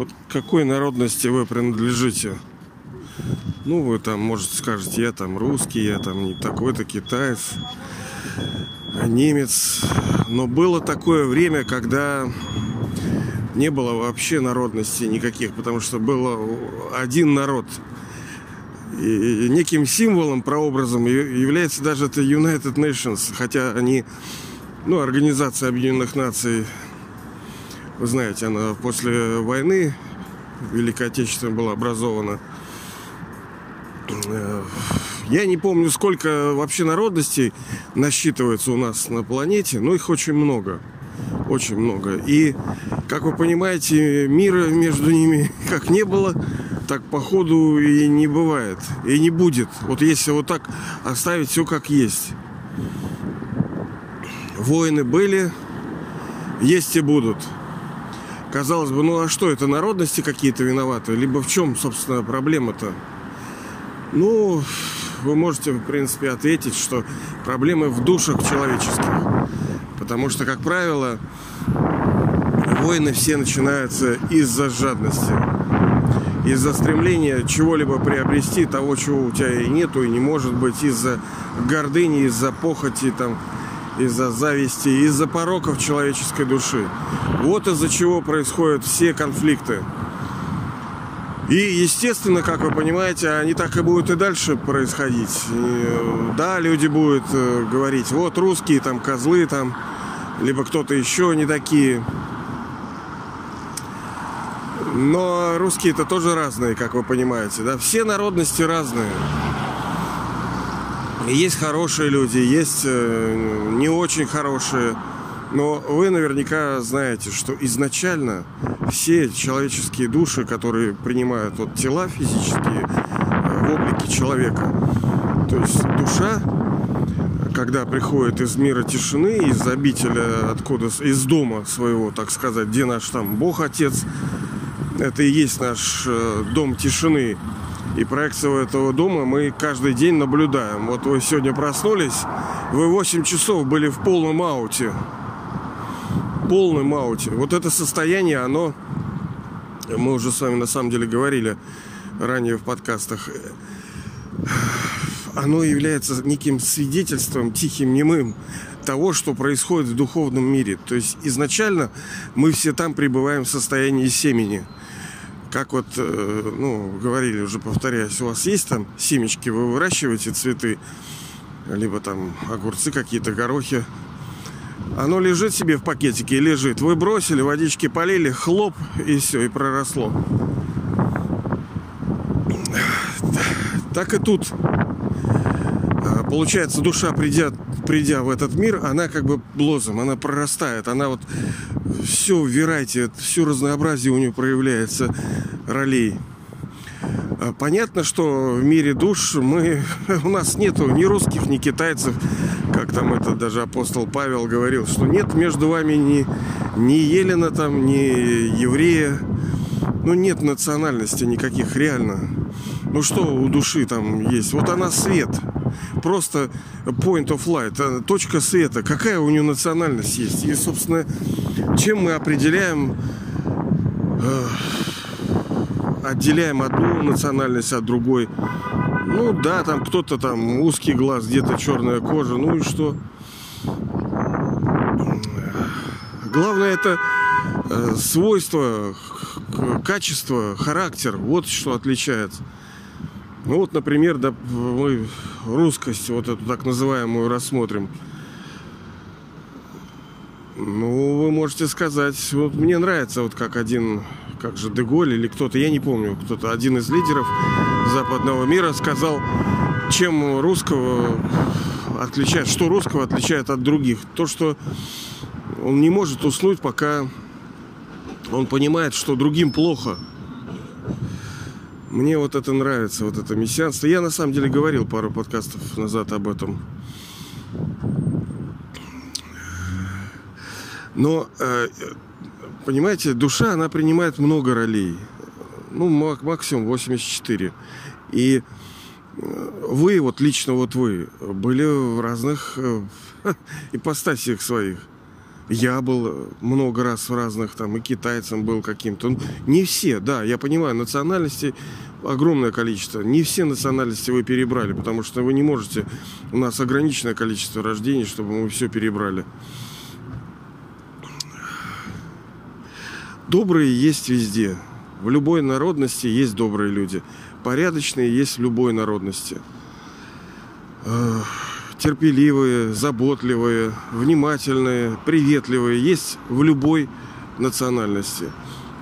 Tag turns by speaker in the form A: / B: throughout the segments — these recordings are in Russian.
A: Вот какой народности вы принадлежите? Ну, вы там, может, скажете, я там русский, я там не такой-то китаец, немец. Но было такое время, когда не было вообще народностей никаких, потому что был один народ. И неким символом, прообразом является даже это United Nations, хотя они, ну, Организация Объединенных Наций, вы знаете, она после войны Великой Отечественной была образована. Э, я не помню, сколько вообще народностей насчитывается у нас на планете, но их очень много очень много. И, как вы понимаете, мира между ними как не было, так походу и не бывает. И не будет. Вот если вот так оставить все как есть. Войны были, есть и будут. Казалось бы, ну а что, это народности какие-то виноваты? Либо в чем, собственно, проблема-то? Ну, вы можете, в принципе, ответить, что проблемы в душах человеческих. Потому что, как правило, войны все начинаются из-за жадности. Из-за стремления чего-либо приобрести, того, чего у тебя и нету, и не может быть, из-за гордыни, из-за похоти, там, из-за зависти, из-за пороков человеческой души. Вот из-за чего происходят все конфликты. И, естественно, как вы понимаете, они так и будут и дальше происходить. И, да, люди будут э, говорить, вот русские там козлы, там либо кто-то еще не такие. Но русские это тоже разные, как вы понимаете, да? Все народности разные. Есть хорошие люди, есть э, не очень хорошие. Но вы наверняка знаете, что изначально все человеческие души, которые принимают вот тела физические э, в облике человека, то есть душа когда приходит из мира тишины, из обителя, откуда, из дома своего, так сказать, где наш там Бог Отец, это и есть наш э, дом тишины. И проекцию этого дома мы каждый день наблюдаем. Вот вы сегодня проснулись, вы 8 часов были в полном ауте. Полном ауте. Вот это состояние, оно, мы уже с вами на самом деле говорили ранее в подкастах, оно является неким свидетельством, тихим, немым того, что происходит в духовном мире. То есть изначально мы все там пребываем в состоянии семени. Как вот, э, ну, говорили уже, повторяюсь, у вас есть там семечки, вы выращиваете цветы, либо там огурцы какие-то, горохи. Оно лежит себе в пакетике лежит. Вы бросили, водички полили, хлоп, и все, и проросло. Так и тут получается, душа, придя, придя в этот мир, она как бы блозом, она прорастает, она вот все верайте, все разнообразие у нее проявляется ролей. А понятно, что в мире душ мы, у нас нету ни русских, ни китайцев, как там это даже апостол Павел говорил, что нет между вами ни, ни Елена там, ни еврея, ну нет национальности никаких реально. Ну что у души там есть? Вот она свет просто point of light, э, точка света. Какая у нее национальность есть? И, собственно, чем мы определяем, э, отделяем одну национальность от другой. Ну да, там кто-то там узкий глаз, где-то черная кожа, ну и что? Главное это э, свойство, качество, характер. Вот что отличается. Ну вот, например, да, мы русскость, вот эту так называемую, рассмотрим. Ну, вы можете сказать, вот мне нравится, вот как один, как же Деголь или кто-то, я не помню, кто-то, один из лидеров западного мира сказал, чем русского отличает, что русского отличает от других. То, что он не может уснуть, пока он понимает, что другим плохо. Мне вот это нравится, вот это мессианство. Я на самом деле говорил пару подкастов назад об этом. Но, э, понимаете, душа, она принимает много ролей. Ну, максимум 84. И э, вы, вот лично вот вы, были в разных э, ипостасиях своих. Я был много раз в разных, там, и китайцем был каким-то. Не все, да, я понимаю, национальности огромное количество. Не все национальности вы перебрали, потому что вы не можете. У нас ограниченное количество рождений, чтобы мы все перебрали. Добрые есть везде. В любой народности есть добрые люди. Порядочные есть в любой народности терпеливые, заботливые, внимательные, приветливые есть в любой национальности.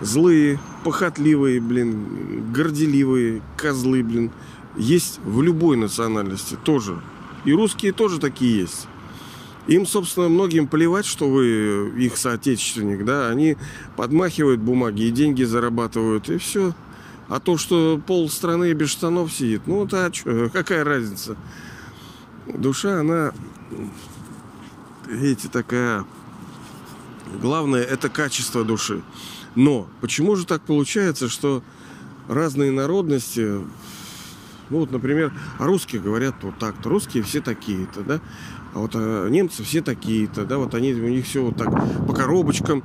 A: Злые, похотливые, блин, горделивые, козлы, блин, есть в любой национальности тоже. И русские тоже такие есть. Им, собственно, многим плевать, что вы их соотечественник, да, они подмахивают бумаги и деньги зарабатывают, и все. А то, что пол страны без штанов сидит, ну, да, что, какая разница? Душа, она, видите, такая... Главное, это качество души. Но почему же так получается, что разные народности, ну вот, например, русские говорят вот так-то, русские все такие-то, да, а вот а немцы все такие-то, да, вот они, у них все вот так по коробочкам,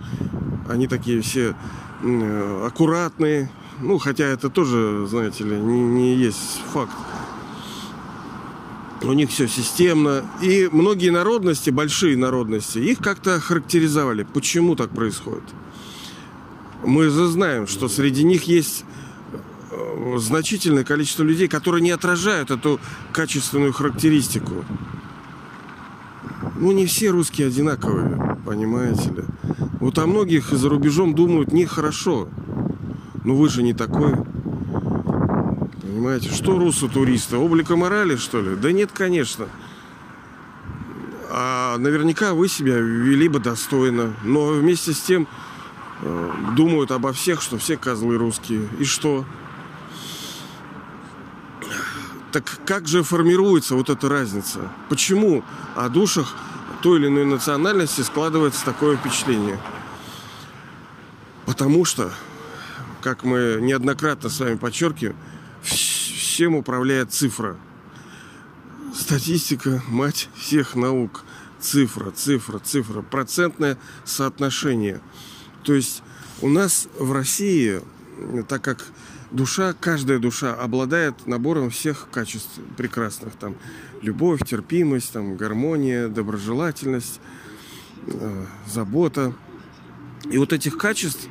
A: они такие все аккуратные, ну, хотя это тоже, знаете ли, не, не есть факт у них все системно. И многие народности, большие народности, их как-то характеризовали. Почему так происходит? Мы же знаем, что среди них есть э, значительное количество людей, которые не отражают эту качественную характеристику. Ну, не все русские одинаковые, понимаете ли. Вот о многих за рубежом думают нехорошо. Но вы же не такой. Понимаете, что русу туриста? Облика морали, что ли? Да нет, конечно. А наверняка вы себя вели бы достойно. Но вместе с тем э, думают обо всех, что все козлы русские. И что? Так как же формируется вот эта разница? Почему о душах той или иной национальности складывается такое впечатление? Потому что, как мы неоднократно с вами подчеркиваем, всем управляет цифра. Статистика – мать всех наук. Цифра, цифра, цифра. Процентное соотношение. То есть у нас в России, так как душа, каждая душа обладает набором всех качеств прекрасных. Там любовь, терпимость, там, гармония, доброжелательность, э, забота. И вот этих качеств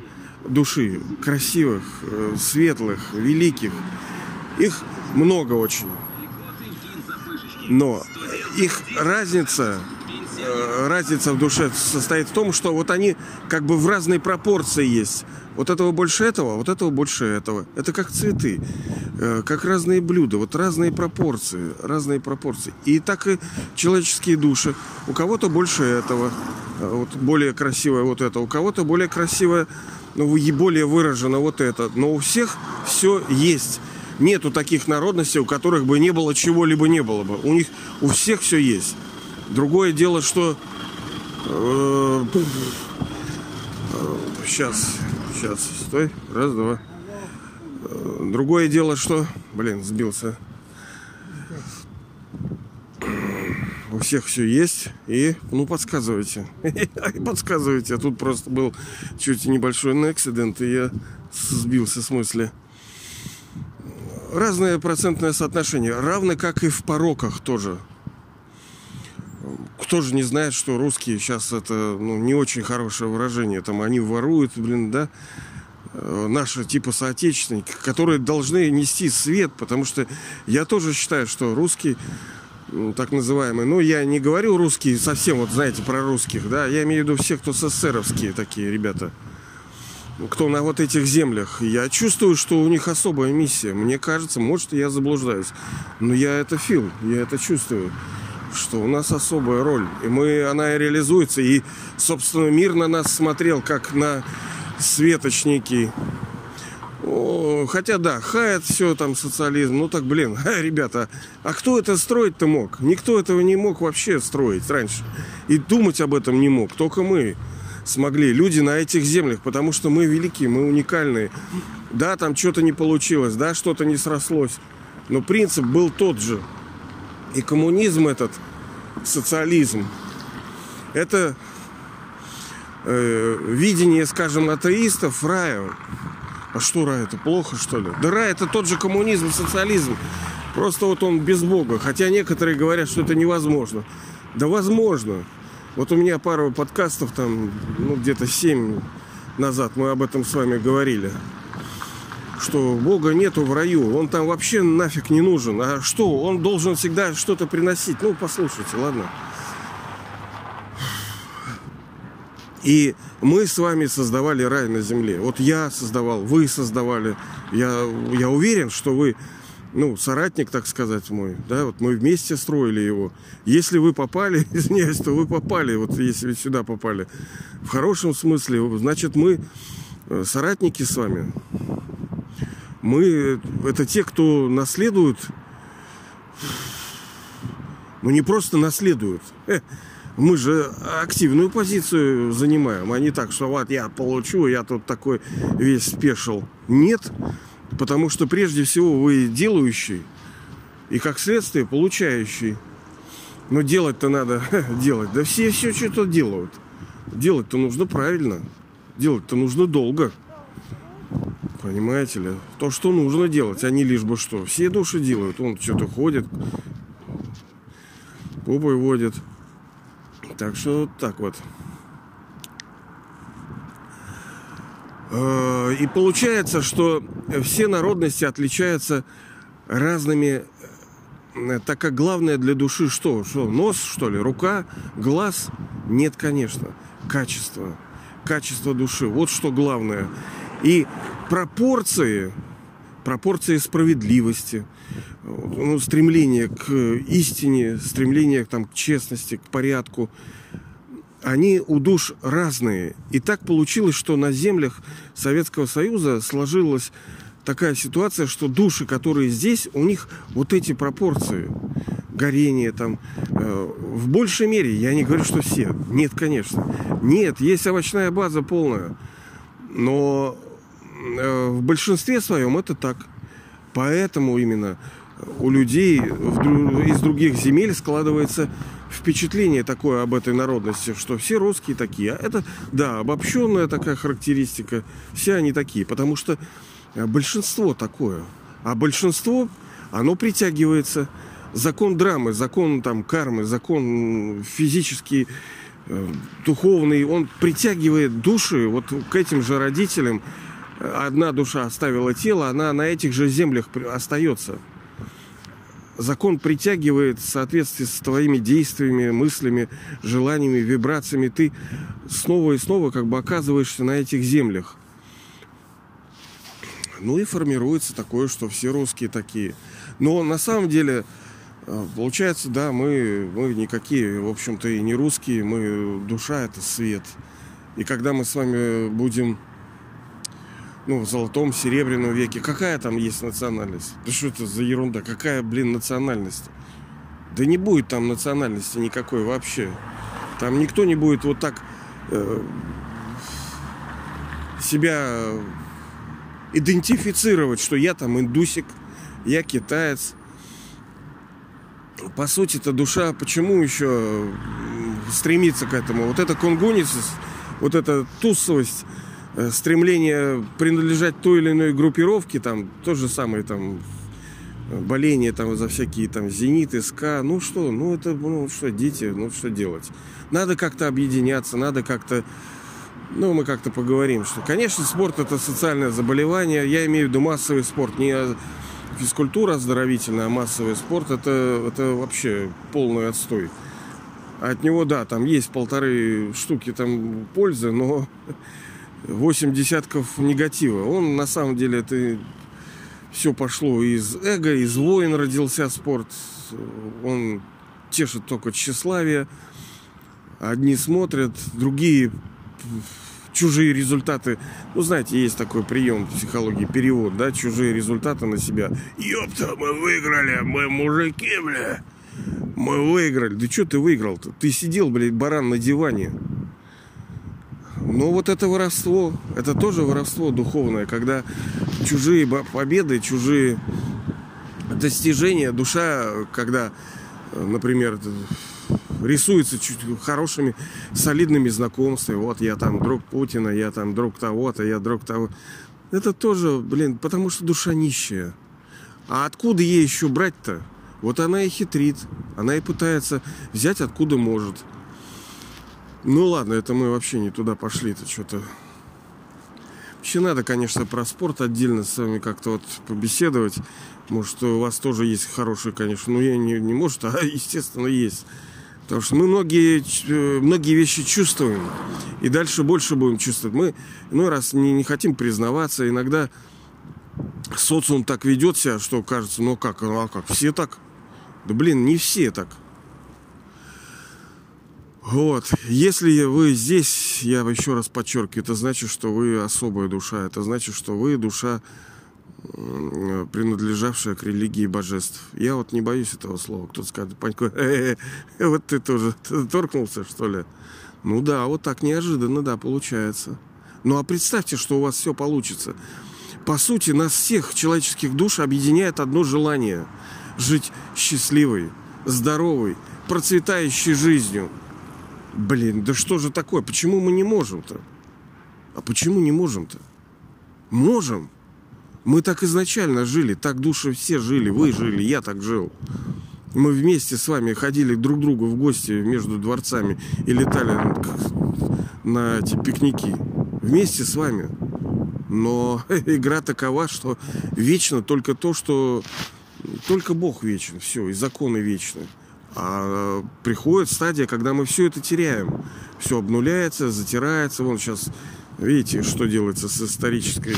A: души, красивых, э, светлых, великих, их много очень. Но их разница, э, разница в душе состоит в том, что вот они как бы в разной пропорции есть. Вот этого больше этого, вот этого больше этого. Это как цветы, э, как разные блюда, вот разные пропорции, разные пропорции. И так и человеческие души. У кого-то больше этого, э, вот более красивое вот это, у кого-то более красивое, ну, более выражено вот это. Но у всех все есть нету таких народностей, у которых бы не было чего-либо не было бы. У них у всех все есть. Другое дело, что э, сейчас, сейчас, стой, раз, два. Э, другое дело, что, блин, сбился. У всех все есть. И, ну, подсказывайте. подсказывайте. А тут просто был чуть небольшой акцидент, и я сбился с мысли разное процентное соотношение, равно как и в пороках тоже. Кто же не знает, что русские сейчас это ну, не очень хорошее выражение. Там они воруют, блин, да, э, наши типа соотечественники, которые должны нести свет, потому что я тоже считаю, что русский так называемый, ну, я не говорю русские совсем, вот знаете, про русских, да, я имею в виду всех, кто СССРовские такие ребята – кто на вот этих землях. Я чувствую, что у них особая миссия. Мне кажется, может, я заблуждаюсь. Но я это фил, я это чувствую что у нас особая роль. И мы, она и реализуется. И, собственно, мир на нас смотрел, как на светочники. О, хотя, да, хает все там социализм. Ну так, блин, а, ребята, а кто это строить-то мог? Никто этого не мог вообще строить раньше. И думать об этом не мог. Только мы смогли. Люди на этих землях, потому что мы велики, мы уникальные. Да, там что-то не получилось, да, что-то не срослось. Но принцип был тот же. И коммунизм этот, социализм, это э, видение, скажем, атеистов рая. А что рай? Это плохо, что ли? Да рай это тот же коммунизм, социализм. Просто вот он без Бога. Хотя некоторые говорят, что это невозможно. Да возможно. Вот у меня пару подкастов там, ну, где-то семь назад мы об этом с вами говорили. Что Бога нету в раю. Он там вообще нафиг не нужен. А что? Он должен всегда что-то приносить. Ну, послушайте, ладно. И мы с вами создавали рай на земле. Вот я создавал, вы создавали. Я, я уверен, что вы ну, соратник, так сказать, мой, да, вот мы вместе строили его. Если вы попали, извиняюсь, то вы попали, вот если вы сюда попали. В хорошем смысле, значит, мы э, соратники с вами. Мы, это те, кто наследует, ну, не просто наследуют, э, мы же активную позицию занимаем, а не так, что вот я получу, я тут такой весь спешил. Нет, Потому что прежде всего вы делающий и как следствие получающий. Но делать-то надо делать. Да все все что-то делают. Делать-то нужно правильно. Делать-то нужно долго. Понимаете ли? То, что нужно делать, а лишь бы что. Все души делают. Он что-то ходит, попой водит. Так что вот так вот. Э, и получается, что все народности отличаются разными, э, так как главное для души что? Что, нос, что ли, рука, глаз? Нет, конечно, качество. Качество души. Вот что главное. И пропорции, пропорции справедливости, ну, стремление к истине, стремление там, к честности, к порядку – они у душ разные. И так получилось, что на землях Советского Союза сложилась такая ситуация, что души, которые здесь, у них вот эти пропорции горения там э, в большей мере. Я не говорю, что все. Нет, конечно. Нет, есть овощная база полная. Но э, в большинстве своем это так. Поэтому именно у людей из других земель складывается впечатление такое об этой народности, что все русские такие. А это, да, обобщенная такая характеристика. Все они такие, потому что э, большинство такое. А большинство, оно притягивается. Закон драмы, закон там кармы, закон физический, э, духовный, он притягивает души вот к этим же родителям. Одна душа оставила тело, она на этих же землях остается закон притягивает в соответствии с твоими действиями, мыслями, желаниями, вибрациями. Ты снова и снова как бы оказываешься на этих землях. Ну и формируется такое, что все русские такие. Но на самом деле, э, получается, да, мы, мы никакие, в общем-то, и не русские. Мы, душа – это свет. И когда мы с вами будем ну, в золотом, серебряном веке. Какая там есть национальность? Да что это за ерунда? Какая, блин, национальность? Да не будет там национальности никакой вообще. Там никто не будет вот так э, себя идентифицировать, что я там индусик, я китаец. По сути это душа почему еще стремится к этому? Вот эта кунгуница, вот эта тусовость, стремление принадлежать той или иной группировке, там то же самое там боление там за всякие там зениты, СК, ну что, ну это, ну что, дети, ну что делать? Надо как-то объединяться, надо как-то, ну мы как-то поговорим, что, конечно, спорт это социальное заболевание, я имею в виду массовый спорт, не физкультура оздоровительная, а массовый спорт это, это вообще полный отстой. От него, да, там есть полторы штуки там пользы, но 8 десятков негатива. Он на самом деле это все пошло из эго, из воин родился спорт. Он тешит только тщеславие. Одни смотрят, другие чужие результаты. Ну, знаете, есть такой прием в психологии, перевод, да, чужие результаты на себя. Ёпта, мы выиграли, мы мужики, бля. Мы выиграли. Да что ты выиграл-то? Ты сидел, блядь, баран на диване. Но вот это воровство, это тоже воровство духовное, когда чужие победы, чужие достижения, душа, когда, например, рисуется чуть хорошими, солидными знакомствами. Вот я там друг Путина, я там друг того-то, я друг того. Это тоже, блин, потому что душа нищая. А откуда ей еще брать-то? Вот она и хитрит. Она и пытается взять откуда может. Ну ладно, это мы вообще не туда пошли-то что-то. Вообще надо, конечно, про спорт отдельно с вами как-то вот побеседовать. Может, у вас тоже есть хорошие, конечно. Ну, я не, не может, а естественно есть. Потому что мы многие, э, многие вещи чувствуем. И дальше больше будем чувствовать. Мы, ну, раз не, не хотим признаваться, иногда социум так ведет себя, что кажется, ну как, ну а как, все так? Да блин, не все так. Вот. Если вы здесь, я еще раз подчеркиваю, это значит, что вы особая душа. Это значит, что вы душа, принадлежавшая к религии божеств. Я вот не боюсь этого слова. Кто-то скажет, Панько, э -э -э, вот ты тоже торкнулся, что ли? Ну да, вот так неожиданно, да, получается. Ну а представьте, что у вас все получится. По сути, нас всех человеческих душ объединяет одно желание – жить счастливой, здоровой, процветающей жизнью. Блин, да что же такое? Почему мы не можем-то? А почему не можем-то? Можем. Мы так изначально жили, так души все жили, вы жили, я так жил. Мы вместе с вами ходили друг к другу в гости между дворцами и летали на эти пикники. Вместе с вами. Но игра такова, что вечно только то, что только Бог вечен, все, и законы вечны. А приходит стадия, когда мы все это теряем. Все обнуляется, затирается. Вон сейчас, видите, что делается с исторической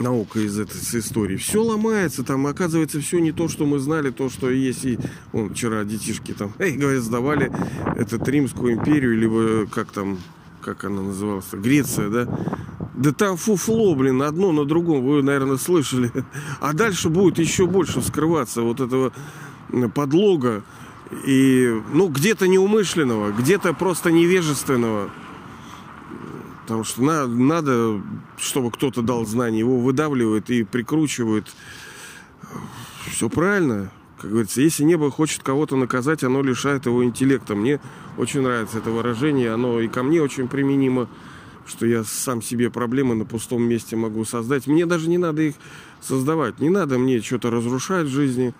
A: наукой из этой с истории. Все ломается, там оказывается все не то, что мы знали, то, что есть. И вон вчера детишки там, эй, говорят, сдавали этот Римскую империю, либо как там, как она называлась, Греция, да, да там фуфло, блин, одно на другом, вы, наверное, слышали. А дальше будет еще больше вскрываться вот этого подлога. И, ну, где-то неумышленного, где-то просто невежественного. Потому что на, надо, чтобы кто-то дал знание, его выдавливают и прикручивают. Все правильно. Как говорится, если небо хочет кого-то наказать, оно лишает его интеллекта. Мне очень нравится это выражение, оно и ко мне очень применимо что я сам себе проблемы на пустом месте могу создать. Мне даже не надо их создавать. Не надо мне что-то разрушать в жизни,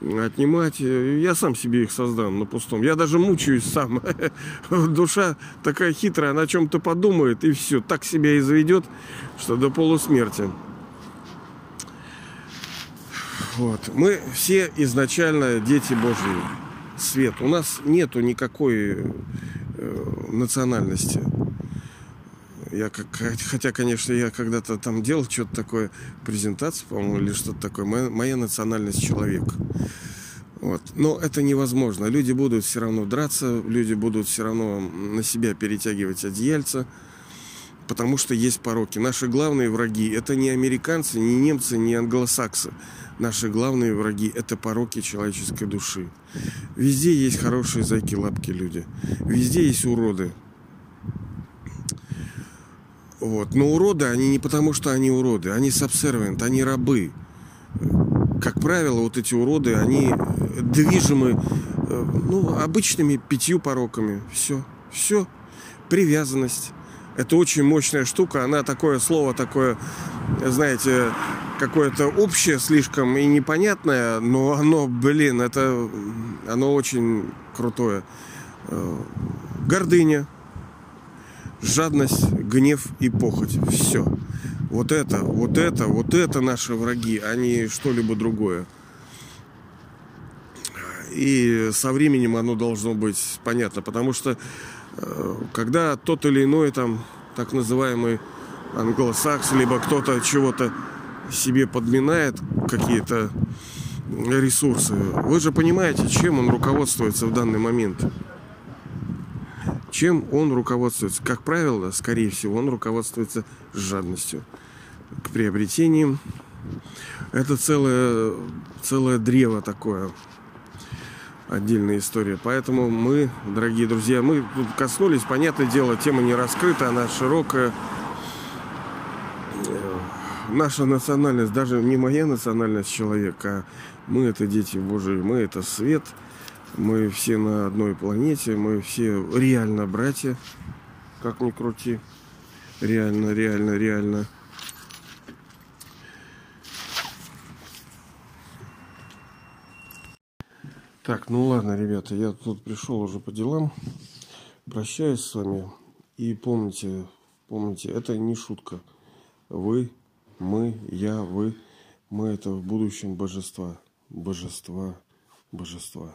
A: отнимать. Я сам себе их создам на пустом. Я даже мучаюсь сам. Душа такая хитрая, она о чем-то подумает и все. Так себя и заведет, что до полусмерти. Вот. Мы все изначально дети Божьи. Свет. У нас нету никакой э, национальности. Я как, хотя, конечно, я когда-то там делал что-то такое, презентацию, по-моему, или что-то такое. Моя, моя национальность человек. Вот. Но это невозможно. Люди будут все равно драться, люди будут все равно на себя перетягивать одеяльца, потому что есть пороки. Наши главные враги это не американцы, не немцы, не англосаксы. Наши главные враги это пороки человеческой души. Везде есть хорошие зайки-лапки люди. Везде есть уроды. Вот. Но уроды, они не потому, что они уроды, они subservient, они рабы. Как правило, вот эти уроды, они движимы э, ну, обычными пятью пороками. Все. Все. Привязанность. Это очень мощная штука. Она такое слово такое, знаете, какое-то общее слишком и непонятное, но оно, блин, это оно очень крутое. Э, гордыня, жадность, гнев и похоть. Все. Вот это, вот это, вот это наши враги, а не что-либо другое. И со временем оно должно быть понятно, потому что э, когда тот или иной там так называемый англосакс, либо кто-то чего-то себе подминает, какие-то ресурсы, вы же понимаете, чем он руководствуется в данный момент чем он руководствуется? Как правило, скорее всего, он руководствуется жадностью к приобретениям. Это целое, целое древо такое. Отдельная история. Поэтому мы, дорогие друзья, мы тут коснулись, понятное дело, тема не раскрыта, она широкая. Наша национальность, даже не моя национальность человека, а мы это дети Божии, мы это свет – Мы все на одной планете, мы все реально братья, как ни крути. Реально, реально, реально. Так, ну ладно, ребята, я тут пришел уже по делам. Прощаюсь с вами. И помните, помните, это не шутка. Вы, мы, я, вы. Мы это в будущем божества. Божества, божества.